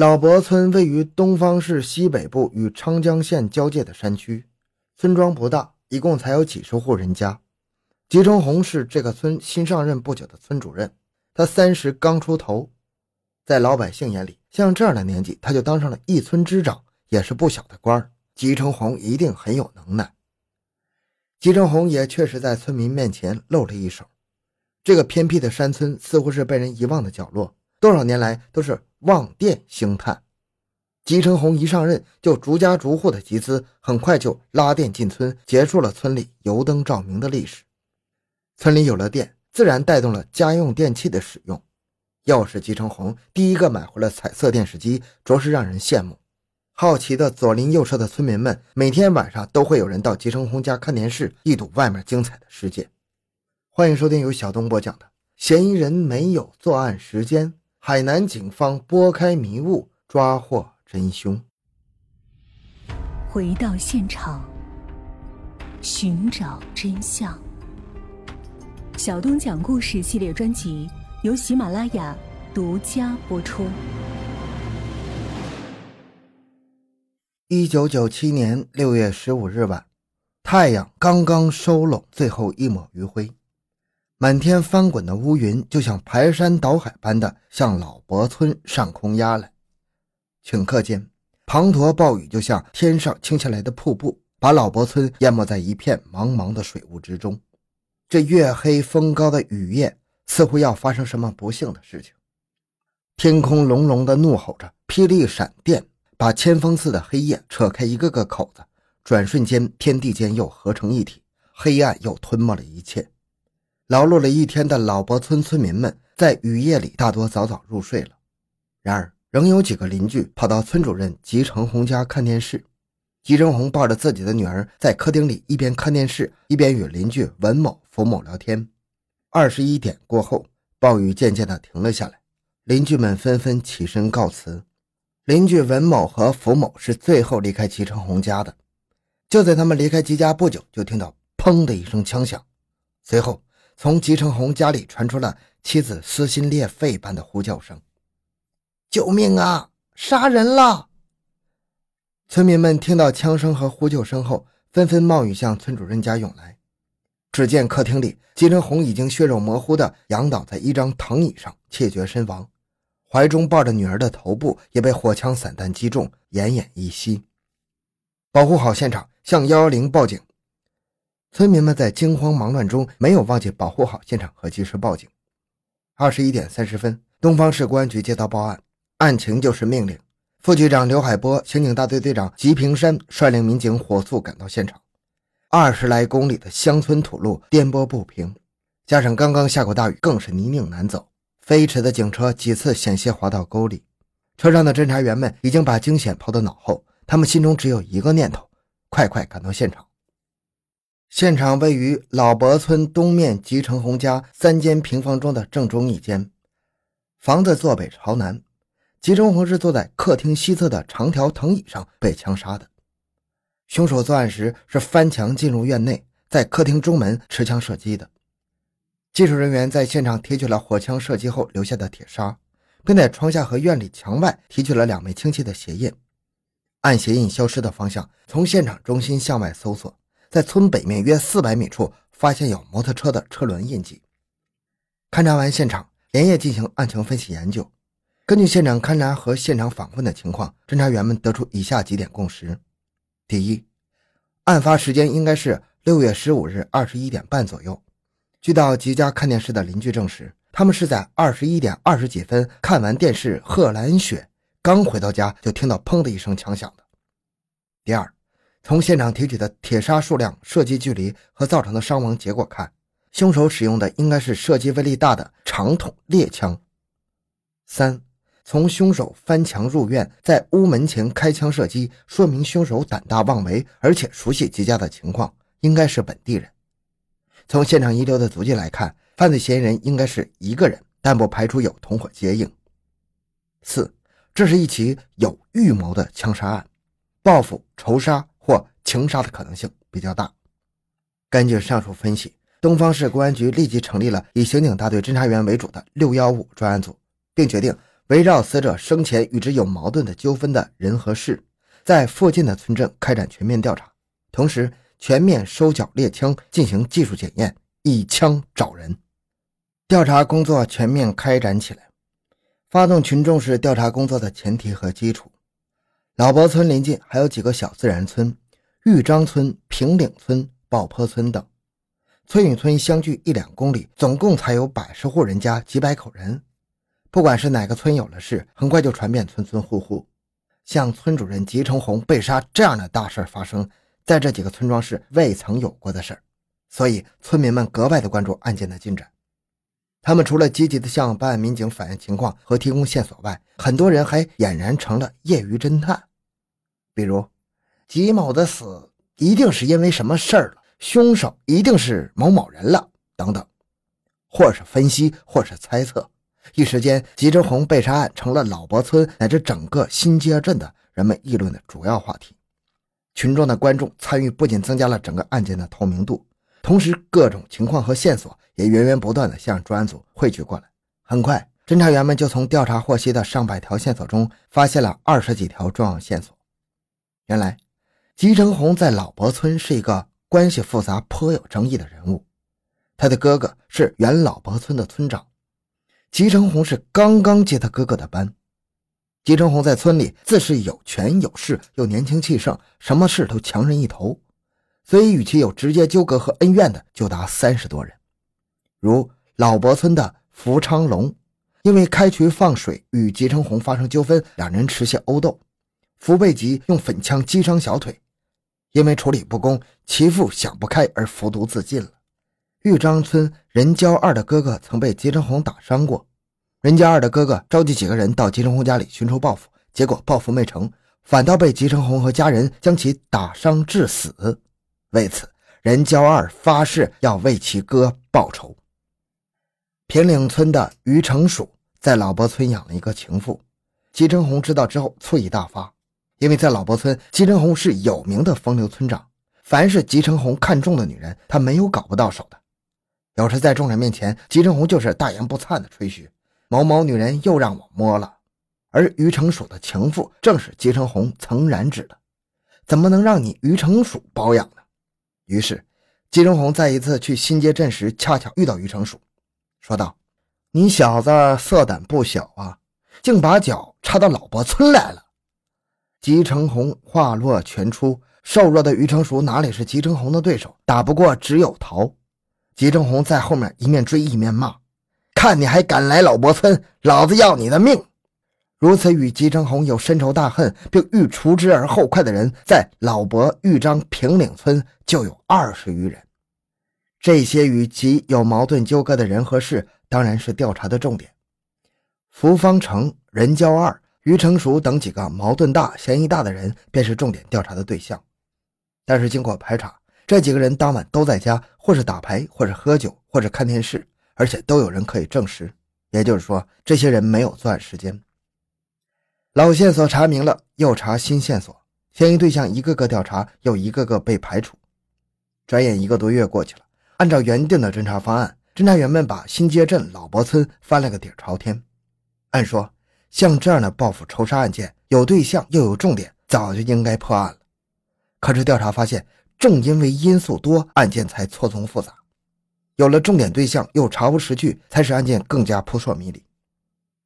老伯村位于东方市西北部与昌江县交界的山区，村庄不大，一共才有几十户人家。吉成红是这个村新上任不久的村主任，他三十刚出头，在老百姓眼里，像这样的年纪他就当上了一村之长，也是不小的官儿。吉成红一定很有能耐。吉成红也确实在村民面前露了一手。这个偏僻的山村似乎是被人遗忘的角落，多少年来都是望电兴叹。吉成红一上任就逐家逐户的集资，很快就拉电进村，结束了村里油灯照明的历史。村里有了电，自然带动了家用电器的使用。要是吉成红第一个买回了彩色电视机，着实让人羡慕。好奇的左邻右舍的村民们，每天晚上都会有人到吉成红家看电视，一睹外面精彩的世界。欢迎收听由小东播讲的《嫌疑人没有作案时间》，海南警方拨开迷雾抓获真凶。回到现场，寻找真相。小东讲故事系列专辑由喜马拉雅独家播出。一九九七年六月十五日晚，太阳刚刚收拢最后一抹余晖。满天翻滚的乌云就像排山倒海般的向老伯村上空压来，顷刻间，滂沱暴雨就像天上倾下来的瀑布，把老伯村淹没在一片茫茫的水雾之中。这月黑风高的雨夜，似乎要发生什么不幸的事情。天空隆隆的怒吼着，霹雳闪电把千峰似的黑夜扯开一个个口子，转瞬间，天地间又合成一体，黑暗又吞没了一切。劳碌了一天的老伯村村民们，在雨夜里大多早早入睡了。然而，仍有几个邻居跑到村主任吉成红家看电视。吉成红抱着自己的女儿在客厅里一边看电视，一边与邻居文某、福某聊天。二十一点过后，暴雨渐渐地停了下来，邻居们纷纷起身告辞。邻居文某和福某是最后离开吉成红家的。就在他们离开吉家不久，就听到“砰”的一声枪响，随后。从吉成红家里传出了妻子撕心裂肺般的呼叫声：“救命啊！杀人了！”村民们听到枪声和呼救声后，纷纷冒雨向村主任家涌来。只见客厅里，吉成红已经血肉模糊地仰倒在一张藤椅上，气绝身亡，怀中抱着女儿的头部也被火枪散弹击中，奄奄一息。保护好现场，向幺幺零报警。村民们在惊慌忙乱中没有忘记保护好现场和及时报警。二十一点三十分，东方市公安局接到报案，案情就是命令。副局长刘海波、刑警大队队长吉平山率领民警火速赶到现场。二十来公里的乡村土路颠簸不平，加上刚刚下过大雨，更是泥泞难走。飞驰的警车几次险些滑到沟里，车上的侦查员们已经把惊险抛到脑后，他们心中只有一个念头：快快赶到现场。现场位于老伯村东面吉成红家三间平房中的正中一间，房子坐北朝南，吉成红是坐在客厅西侧的长条藤椅上被枪杀的。凶手作案时是翻墙进入院内，在客厅中门持枪射击的。技术人员在现场提取了火枪射击后留下的铁砂，并在窗下和院里墙外提取了两枚清晰的鞋印。按鞋印消失的方向，从现场中心向外搜索。在村北面约四百米处发现有摩托车的车轮印记。勘察完现场，连夜进行案情分析研究。根据现场勘查和现场访问的情况，侦查员们得出以下几点共识：第一，案发时间应该是六月十五日二十一点半左右。据到吉家看电视的邻居证实，他们是在二十一点二十几分看完电视《贺兰雪》，刚回到家就听到“砰”的一声枪响的。第二。从现场提取的铁砂数量、射击距离和造成的伤亡结果看，凶手使用的应该是射击威力大的长筒猎枪。三，从凶手翻墙入院，在屋门前开枪射击，说明凶手胆大妄为，而且熟悉吉家的情况，应该是本地人。从现场遗留的足迹来看，犯罪嫌疑人应该是一个人，但不排除有同伙接应。四，这是一起有预谋的枪杀案，报复、仇杀。或情杀的可能性比较大。根据上述分析，东方市公安局立即成立了以刑警大队侦查员为主的“六幺五”专案组，并决定围绕死者生前与之有矛盾的纠纷的人和事，在附近的村镇开展全面调查，同时全面收缴猎枪进行技术检验，以枪找人。调查工作全面开展起来。发动群众是调查工作的前提和基础。老伯村临近还有几个小自然村：玉章村、平岭村、爆坡村等。村与村相距一两公里，总共才有百十户人家，几百口人。不管是哪个村有了事，很快就传遍村村户户。像村主任吉成红被杀这样的大事发生在这几个村庄是未曾有过的事所以村民们格外的关注案件的进展。他们除了积极的向办案民警反映情况和提供线索外，很多人还俨然成了业余侦探。比如，吉某的死一定是因为什么事儿了，凶手一定是某某人了，等等，或是分析，或是猜测。一时间，吉之红被杀案成了老伯村乃至整个新街镇的人们议论的主要话题。群众的关注参与不仅增加了整个案件的透明度，同时各种情况和线索。也源源不断地向专案组汇聚过来。很快，侦查员们就从调查获悉的上百条线索中，发现了二十几条重要线索。原来，吉成红在老伯村是一个关系复杂、颇有争议的人物。他的哥哥是原老伯村的村长，吉成红是刚刚接他哥哥的班。吉成红在村里自是有权有势，又年轻气盛，什么事都强人一头，所以与其有直接纠葛和恩怨的，就达三十多人。如老伯村的福昌龙，因为开渠放水与吉成红发生纠纷，两人持械殴斗，福贝吉用粉枪击伤小腿，因为处理不公，其父想不开而服毒自尽了。玉章村任娇二的哥哥曾被吉成红打伤过，任娇二的哥哥召集几个人到吉成红家里寻仇报复，结果报复没成，反倒被吉成红和家人将其打伤致死。为此，任娇二发誓要为其哥报仇。平岭村的于成蜀在老伯村养了一个情妇，吉成红知道之后醋意大发，因为在老伯村，吉成红是有名的风流村长，凡是吉成红看中的女人，他没有搞不到手的。有时在众人面前，吉成红就是大言不惭的吹嘘某某女人又让我摸了，而于成蜀的情妇正是吉成红曾染指的，怎么能让你于成蜀包养呢？于是，吉成红在一次去新街镇时，恰巧遇到于成熟。说道：“你小子色胆不小啊，竟把脚插到老伯村来了。”吉成红话落全出，瘦弱的于成熟哪里是吉成红的对手？打不过只有逃。吉成红在后面一面追一面骂：“看你还敢来老伯村，老子要你的命！”如此与吉成红有深仇大恨并欲除之而后快的人，在老伯豫章平岭村就有二十余人。这些与其有矛盾纠葛的人和事，当然是调查的重点。福方成、任娇二、于成熟等几个矛盾大、嫌疑大的人，便是重点调查的对象。但是经过排查，这几个人当晚都在家，或是打牌，或是喝酒，或是看电视，而且都有人可以证实。也就是说，这些人没有作案时间。老线索查明了，又查新线索，嫌疑对象一个个调查，又一个个被排除。转眼一个多月过去了。按照原定的侦查方案，侦查员们把新街镇老伯村翻了个底朝天。按说，像这样的报复仇杀案件，有对象又有重点，早就应该破案了。可是调查发现，正因为因素多，案件才错综复杂。有了重点对象，又查无实据，才使案件更加扑朔迷离。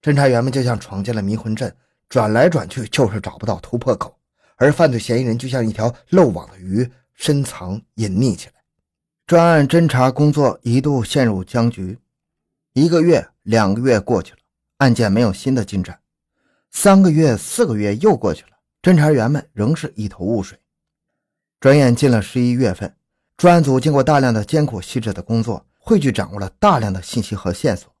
侦查员们就像闯进了迷魂阵，转来转去就是找不到突破口，而犯罪嫌疑人就像一条漏网的鱼，深藏隐匿起来。专案侦查工作一度陷入僵局，一个月、两个月过去了，案件没有新的进展；三个月、四个月又过去了，侦查员们仍是一头雾水。转眼进了十一月份，专案组经过大量的艰苦细致的工作，汇聚掌握了大量的信息和线索，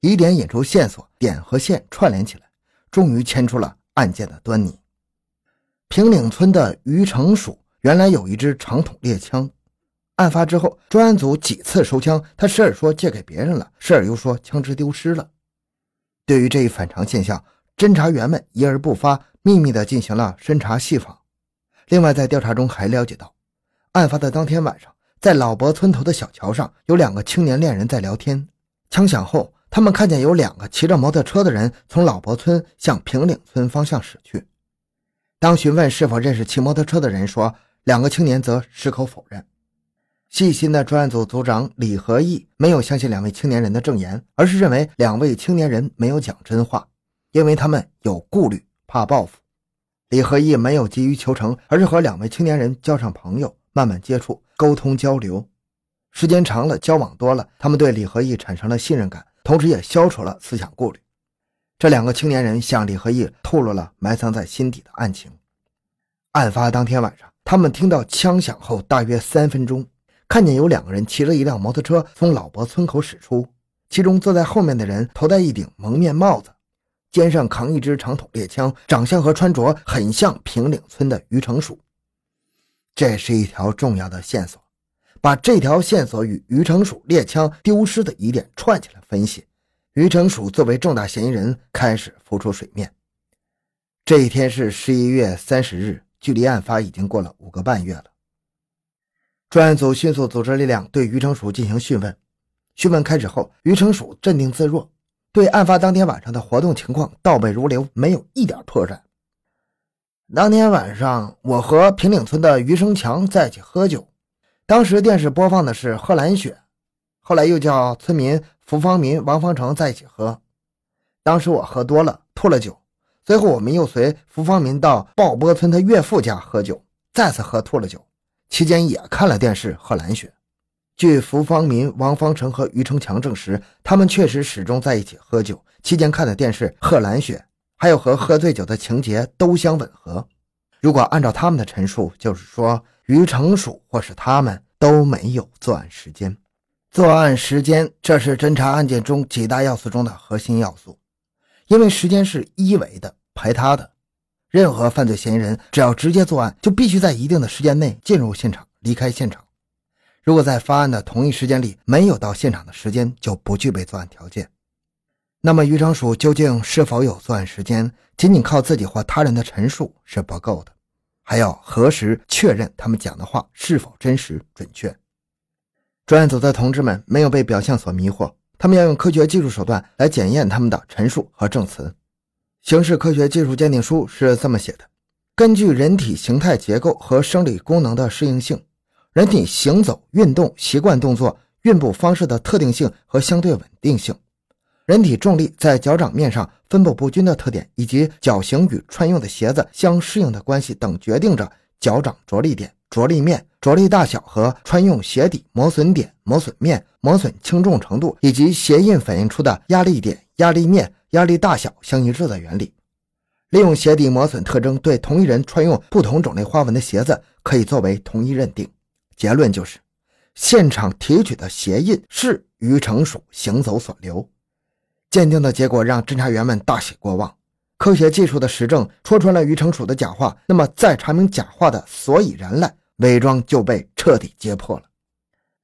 疑点引出线索，点和线串联起来，终于牵出了案件的端倪。平岭村的于成蜀原来有一支长筒猎枪。案发之后，专案组几次收枪，他时而说借给别人了，时而又说枪支丢失了。对于这一反常现象，侦查员们一而不发，秘密地进行了深查细访。另外，在调查中还了解到，案发的当天晚上，在老伯村头的小桥上，有两个青年恋人在聊天。枪响后，他们看见有两个骑着摩托车的人从老伯村向平岭村方向驶去。当询问是否认识骑摩托车的人，说两个青年则矢口否认。细心的专案组组长李和义没有相信两位青年人的证言，而是认为两位青年人没有讲真话，因为他们有顾虑，怕报复。李和义没有急于求成，而是和两位青年人交上朋友，慢慢接触、沟通交流。时间长了，交往多了，他们对李和义产生了信任感，同时也消除了思想顾虑。这两个青年人向李和义透露了埋藏在心底的案情。案发当天晚上，他们听到枪响后大约三分钟，看见有两个人骑着一辆摩托车从老伯村口驶出，其中坐在后面的人头戴一顶蒙面帽子，肩上扛一支长筒猎枪，长相和穿着很像平岭村的于成蜀。这是一条重要的线索，把这条线索与于成蜀猎枪丢失的疑点串起来分析。于成蜀作为重大嫌疑人开始浮出水面。这一天是十一月三十日，距离案发已经过了五个半月了。专案组迅速组织力量对于成蜀进行讯问。讯问开始后，于成蜀镇定自若，对案发当天晚上的活动情况倒背如流，没有一点破绽。当天晚上，我和平岭村的余生强在一起喝酒，当时电视播放的是《贺兰雪》，后来又叫村民。福方民、王方成在一起喝，当时我喝多了，吐了酒。随后我们又随福方民到鲍波村他岳父家喝酒，再次喝吐了酒。期间也看了电视《贺兰雪》。据福方民、王方成和于成强证实，他们确实始终在一起喝酒，期间看的电视《贺兰雪》，还有和喝醉酒的情节都相吻合。如果按照他们的陈述，就是说于成蜀或是他们都没有作案时间。作案时间，这是侦查案件中几大要素中的核心要素，因为时间是一维的、排他的。任何犯罪嫌疑人只要直接作案，就必须在一定的时间内进入现场、离开现场。如果在发案的同一时间里没有到现场的时间，就不具备作案条件。那么，于成蜀究竟是否有作案时间？仅仅靠自己或他人的陈述是不够的，还要核实确认他们讲的话是否真实准确。专案组的同志们没有被表象所迷惑，他们要用科学技术手段来检验他们的陈述和证词。刑事科学技术鉴定书是这么写的：根据人体形态结构和生理功能的适应性，人体行走、运动习惯动作、运步方式的特定性和相对稳定性，人体重力在脚掌面上分布不均的特点，以及脚型与穿用的鞋子相适应的关系等，决定着脚掌着力点、着力面。着力大小和穿用鞋底磨损点、磨损面、磨损轻重程度，以及鞋印反映出的压力点、压力面、压力大小相一致的原理。利用鞋底磨损特征对同一人穿用不同种类花纹的鞋子可以作为同一认定。结论就是，现场提取的鞋印是于成属行走所留。鉴定的结果让侦查员们大喜过望。科学技术的实证戳穿了于成蜀的假话，那么再查明假话的所以然来。伪装就被彻底揭破了。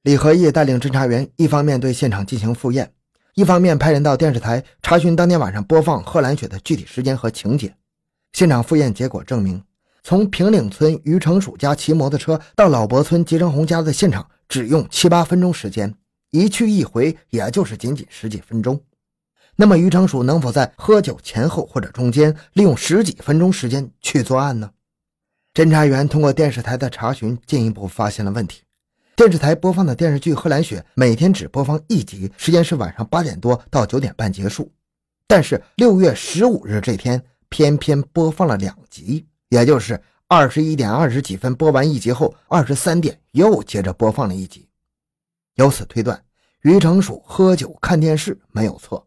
李和义带领侦查员，一方面对现场进行复验，一方面派人到电视台查询当天晚上播放《贺兰雪》的具体时间和情节。现场复验结果证明，从平岭村于成蜀家骑摩托车到老伯村吉成红家的现场只用七八分钟时间，一去一回也就是仅仅十几分钟。那么，于成蜀能否在喝酒前后或者中间利用十几分钟时间去作案呢？侦查员通过电视台的查询，进一步发现了问题。电视台播放的电视剧《贺兰雪》每天只播放一集，时间是晚上八点多到九点半结束。但是六月十五日这天，偏偏播放了两集，也就是二十一点二十几分播完一集后，二十三点又接着播放了一集。由此推断，于成蜀喝酒看电视没有错，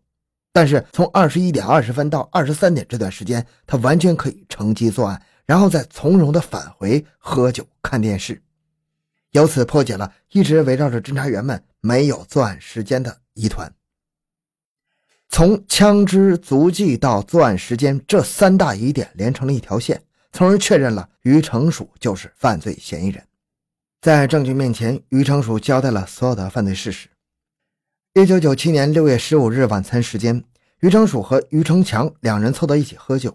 但是从二十一点二十分到二十三点这段时间，他完全可以乘机作案。然后再从容地返回喝酒看电视，由此破解了一直围绕着侦查员们没有作案时间的疑团。从枪支足迹到作案时间这三大疑点连成了一条线，从而确认了于成蜀就是犯罪嫌疑人。在证据面前，于成蜀交代了所有的犯罪事实。一九九七年六月十五日晚餐时间，于成曙和于成强两人凑到一起喝酒。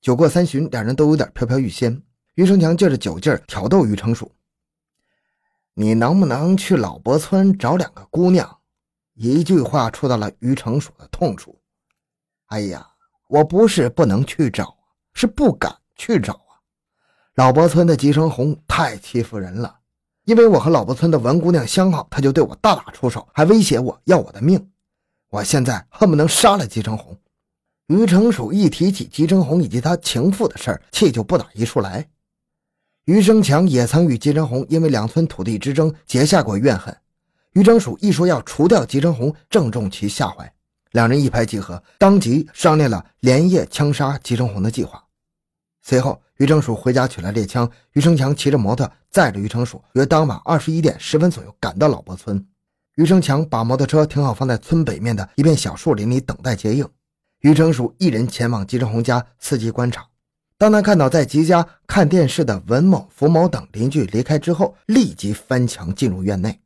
酒过三巡，两人都有点飘飘欲仙。于成强借着酒劲儿挑逗于成曙：“你能不能去老伯村找两个姑娘？一句话戳到了于成曙的痛处。哎呀，我不是不能去找，是不敢去找啊！老伯村的吉成红太欺负人了，因为我和老伯村的文姑娘相好，他就对我大打出手，还威胁我要我的命。我现在恨不能杀了吉成红。于成蜀一提起吉成红以及他情妇的事儿，气就不打一处来。余生强也曾与吉成红因为两村土地之争结下过怨恨。于成蜀一说要除掉吉成红，正中其下怀。两人一拍即合，当即商量了连夜枪杀吉成红的计划。随后，于成蜀回家取来猎枪，于成强骑着摩托载着于成蜀，约当晚二十一点十分左右赶到老伯村。于成强把摩托车停好，放在村北面的一片小树林里等待接应。于成蜀一人前往吉成红家伺机观察。当他看到在吉家看电视的文某、福某等邻居离开之后，立即翻墙进入院内。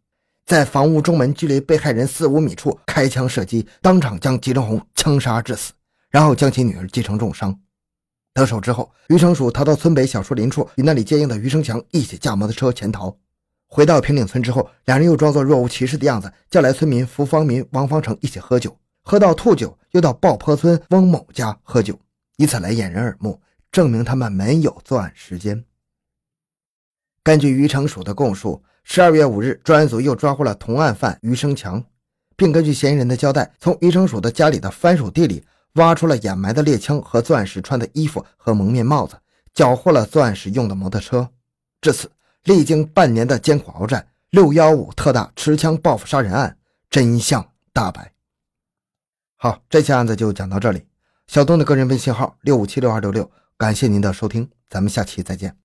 在房屋中门距离被害人四五米处开枪射击，当场将吉成红枪杀致死，然后将其女儿击成重伤。得手之后，于成蜀逃到村北小树林处，与那里接应的于生强一起驾摩托车潜逃。回到平顶村之后，两人又装作若无其事的样子，叫来村民福方民、王方成一起喝酒，喝到吐酒，又到爆坡村翁某家喝酒，以此来掩人耳目，证明他们没有作案时间。根据于成蜀的供述。十二月五日，专案组又抓获了同案犯余生强，并根据嫌疑人的交代，从余成蜀的家里的番薯地里挖出了掩埋的猎枪和钻石穿的衣服和蒙面帽子，缴获了钻石用的摩托车。至此，历经半年的艰苦鏖战，六幺五特大持枪报复杀人案真相大白。好，这期案子就讲到这里。小东的个人微信号六五七六二六六，感谢您的收听，咱们下期再见。